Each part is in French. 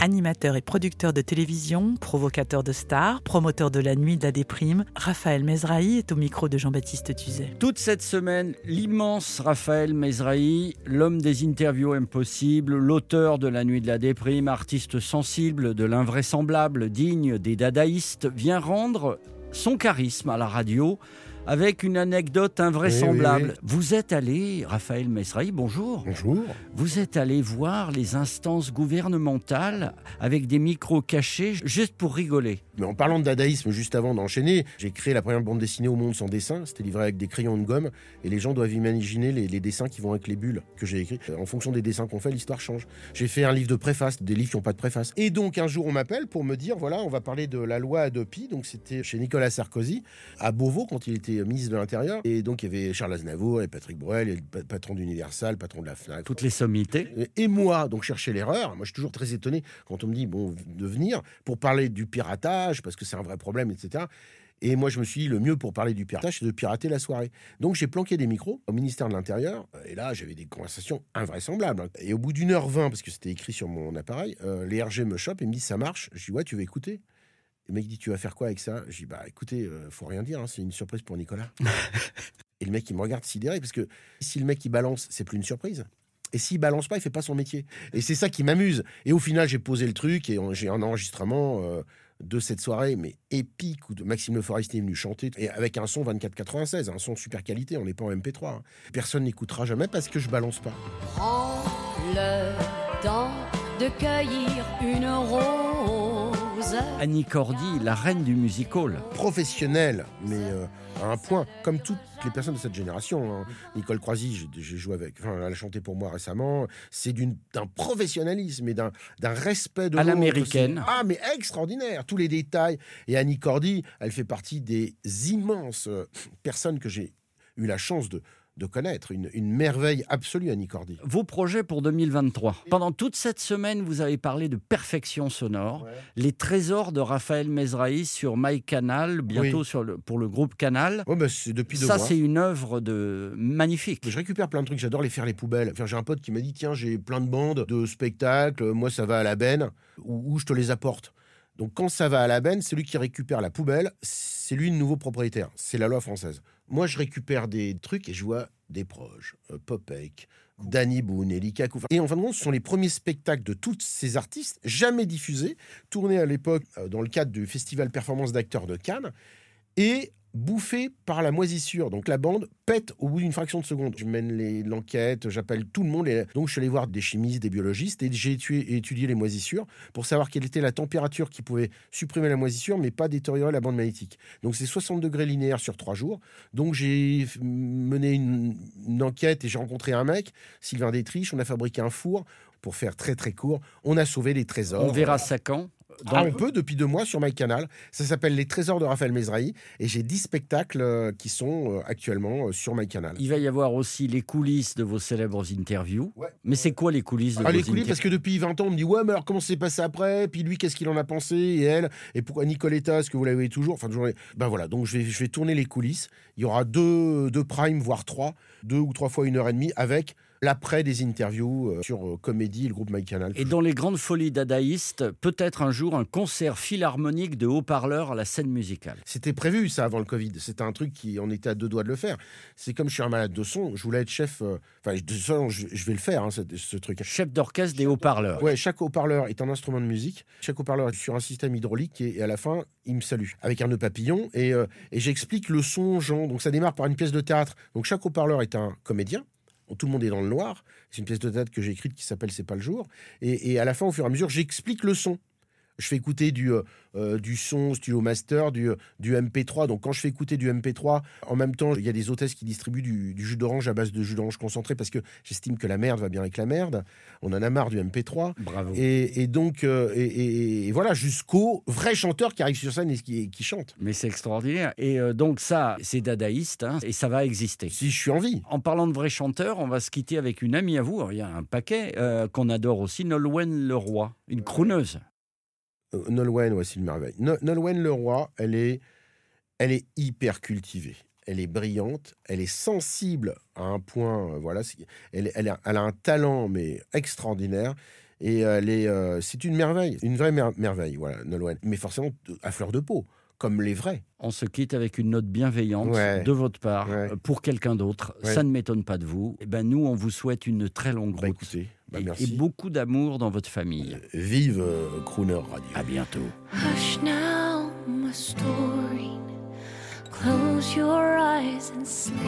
Animateur et producteur de télévision, provocateur de stars, promoteur de la nuit de la déprime, Raphaël Mezrahi est au micro de Jean-Baptiste Tuzet. Toute cette semaine, l'immense Raphaël Mezrahi, l'homme des interviews impossibles, l'auteur de La Nuit de la déprime, artiste sensible de l'invraisemblable, digne des dadaïstes, vient rendre son charisme à la radio avec une anecdote invraisemblable. Oui, Vous êtes allé, Raphaël Mezrahi, bonjour. Bonjour. Vous êtes allé voir les instances gouvernementales avec des micros cachés juste pour rigoler. Mais en parlant de dadaïsme, juste avant d'enchaîner, j'ai créé la première bande dessinée au monde sans dessin. C'était livré avec des crayons de gomme. Et les gens doivent imaginer les, les dessins qui vont avec les bulles que j'ai écrits. En fonction des dessins qu'on fait, l'histoire change. J'ai fait un livre de préface, des livres qui n'ont pas de préface. Et donc un jour, on m'appelle pour me dire voilà, on va parler de la loi Adopi. Donc c'était chez Nicolas Sarkozy, à Beauvau, quand il était ministre de l'Intérieur. Et donc il y avait Charles Aznavour et Patrick Bruel, et le pa- patron d'Universal, patron de la FNAC. Toutes les sommités. Et moi, donc chercher l'erreur. Moi, je suis toujours très étonné quand on me dit bon de venir pour parler du piratage parce que c'est un vrai problème, etc. Et moi, je me suis dit, le mieux pour parler du piratage, c'est de pirater la soirée. Donc, j'ai planqué des micros au ministère de l'Intérieur. Et là, j'avais des conversations invraisemblables. Et au bout d'une heure vingt, parce que c'était écrit sur mon appareil, euh, les RG me chopent et me disent, ça marche. Je dis, ouais, tu veux écouter? Le mec dit, tu vas faire quoi avec ça? Je dis, bah écoutez, euh, faut rien dire, hein, c'est une surprise pour Nicolas. et le mec, il me regarde sidéré, parce que si le mec, il balance, c'est plus une surprise. Et s'il balance pas, il fait pas son métier. Et c'est ça qui m'amuse. Et au final, j'ai posé le truc et j'ai un enregistrement euh, de cette soirée, mais épique, où de Maxime Le Forestier est venu chanter, et avec un son 2496, un son de super qualité, on n'est pas en MP3. hein. Personne n'écoutera jamais parce que je balance pas. Prends le temps de cueillir une rose. Annie Cordy, la reine du music hall. Professionnel, mais euh, à un point, comme toutes les personnes de cette génération. hein. Nicole Croisy, j'ai- joué avec, enfin, elle a chanté pour moi récemment. C'est d'un professionnalisme et d'un respect de À l'américaine. Ah, mais extraordinaire, tous les détails. Et Annie Cordy, elle fait partie des immenses euh, personnes que j'ai eu la chance de, de connaître. Une, une merveille absolue, Annie Cordy. Vos projets pour 2023. Pendant toute cette semaine, vous avez parlé de perfection sonore. Les trésors de Raphaël Mezrahi sur MyCanal, bientôt Oui. sur le, pour le groupe Canal. Bah, c'est depuis Ça, c'est une œuvre de magnifique. Je récupère plein de trucs, j'adore les faire les poubelles. Enfin, j'ai un pote qui m'a dit tiens, j'ai plein de bandes de spectacles, moi ça va à la benne, ou où je te les apporte. Donc quand ça va à la benne, c'est lui qui récupère la poubelle, c'est lui le nouveau propriétaire. C'est la loi française. Moi, je récupère des trucs et je vois des proches, euh, Popek, Danny Boone, Eli Kakou. Et en fin de compte, ce sont les premiers spectacles de tous ces artistes, jamais diffusés, tournés à l'époque euh, dans le cadre du Festival Performance d'acteurs de Cannes, et bouffés par la moisissure. Donc la bande pète au bout d'une fraction de seconde. Je mène l'enquête, j'appelle tout le monde. Donc je suis allé voir des chimistes, des biologistes, et j'ai étudié, les moisissures pour savoir quelle était la température qui pouvait supprimer la moisissure, mais pas détériorer la bande magnétique. Donc c'est 60 degrés linéaires sur trois jours. Donc j'ai mené une, une enquête et j'ai rencontré un mec, Sylvain Détriche. On a fabriqué un four. Pour faire très très court, on a sauvé les trésors. On verra ça quand? Dans- Ah, on peut depuis deux mois sur MyCanal. Ça s'appelle Les Trésors de Raphaël Mezrahi et j'ai 10 spectacles euh, qui sont euh, actuellement euh, sur MyCanal. Il va y avoir aussi les coulisses de vos célèbres interviews. Ouais. Mais c'est quoi les coulisses de Ah, vos les coulisses, interviews parce que depuis 20 ans, on me dit Ouais, mais alors comment c'est passé après? Puis lui, qu'est-ce qu'il en a pensé? Et elle? Et pourquoi Nicoletta Est-ce que vous l'avez toujours? Enfin, toujours. Ben voilà, donc je vais, je vais tourner les coulisses. Il y aura deux, deux primes, voire trois, deux ou trois fois une heure et demie avec l'après des interviews euh, sur euh, Comédie et le groupe MyCanal. Et dans les grandes folies dadaïstes, peut-être un jour un concert philharmonique de haut-parleurs à la scène musicale. C'était prévu ça avant le Covid. C'était un truc qui on était à deux doigts de le faire. C'est comme je suis un malade de son, je voulais être chef. euh, Enfin, de toute façon, je, je vais le faire, hein, ce, ce truc. Chef d'orchestre des haut-parleurs. Ouais, chaque haut-parleur est un instrument de musique. Chaque haut-parleur est sur un système hydraulique et, et à la fin, il me salue avec un nœud papillon et, euh, et j'explique le son gens. Donc ça démarre par une pièce de théâtre. Donc chaque haut-parleur est un comédien. Tout le monde est dans le noir. C'est une pièce de théâtre que j'ai écrite qui s'appelle C'est pas le jour. Et, et à la fin, au fur et à mesure, j'explique le son. Je fais écouter du, euh, euh, du son studio master, du, du MP3. Donc quand je fais écouter du MP3, en même temps, il y a des hôtesses qui distribuent du, du jus d'orange à base de jus d'orange concentré parce que j'estime que la merde va bien avec la merde. On en a marre du MP3. Bravo. Et, et donc, euh, et, et- et voilà, jusqu'au vrai chanteur qui arrive sur scène et qui, qui chante. Mais c'est extraordinaire. Et euh, donc ça, c'est dadaïste, hein, et ça va exister. Si je suis en vie. En parlant de vrais chanteurs, on va se quitter avec une amie à vous, Alors, il y a un paquet euh, qu'on adore aussi, Nolwenn Leroy, une crooneuse. Euh, Nolwenn, c'est une merveille. No- Nolwenn Leroy, elle est, elle est hyper cultivée. Elle est brillante, elle est sensible à un point. euh, voilà, elle, elle, a, elle a un talent mais extraordinaire et elle est, euh, c'est une merveille, une vraie mer- merveille. Voilà, Nolwenn. Mais forcément à fleur de peau, comme les vrais. On se quitte avec une note bienveillante Ouais. de votre part Ouais. euh, pour quelqu'un d'autre. Ouais. Ça ne m'étonne pas de vous. Et ben nous, on vous souhaite une très longue Bah route écoutez, bah, et- merci. et beaucoup d'amour dans votre famille. Vive euh, Crooner Radio. À bientôt. Hush now, my story. Close your eyes and sleep.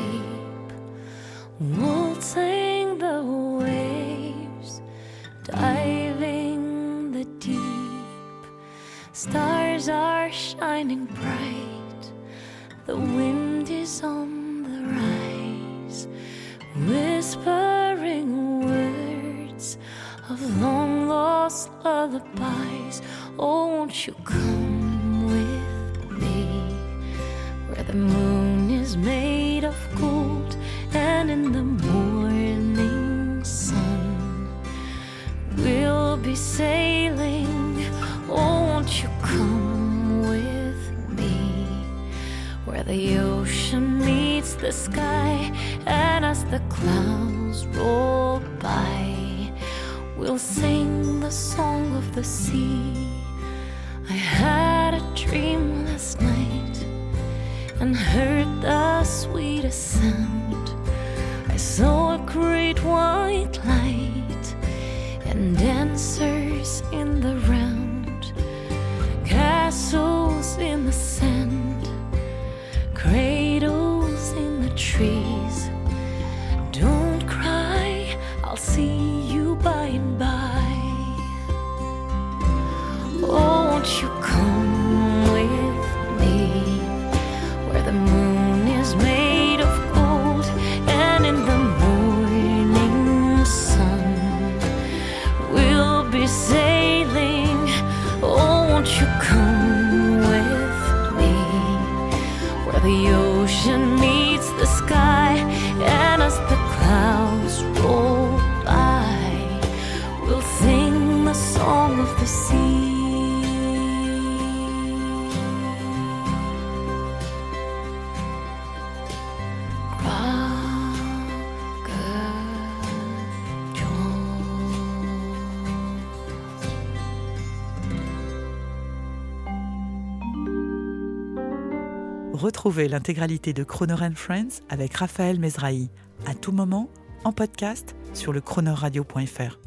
Waltzing the waves, diving the deep. Stars are shining bright. The wind is on of long lost lullabies. Oh, won't you come with me where the moon is made of gold and in the morning sun we'll be sailing? Oh, won't you come with me where the ocean meets the sky and as the clouds roll? We'll sing the song of the sea. I had a dream last night and heard the sweetest sound. I saw a great white light and dancers in the round, won't you come with me where the moon is made of gold and in the morning sun we'll be sailing? Oh, won't you come with me where the ocean meets the sky and as the clouds roll by we'll sing the song of the sea. Retrouvez l'intégralité de Croner Friends avec Raphaël Mesrahi, à tout moment, en podcast sur le chronoradio.fr.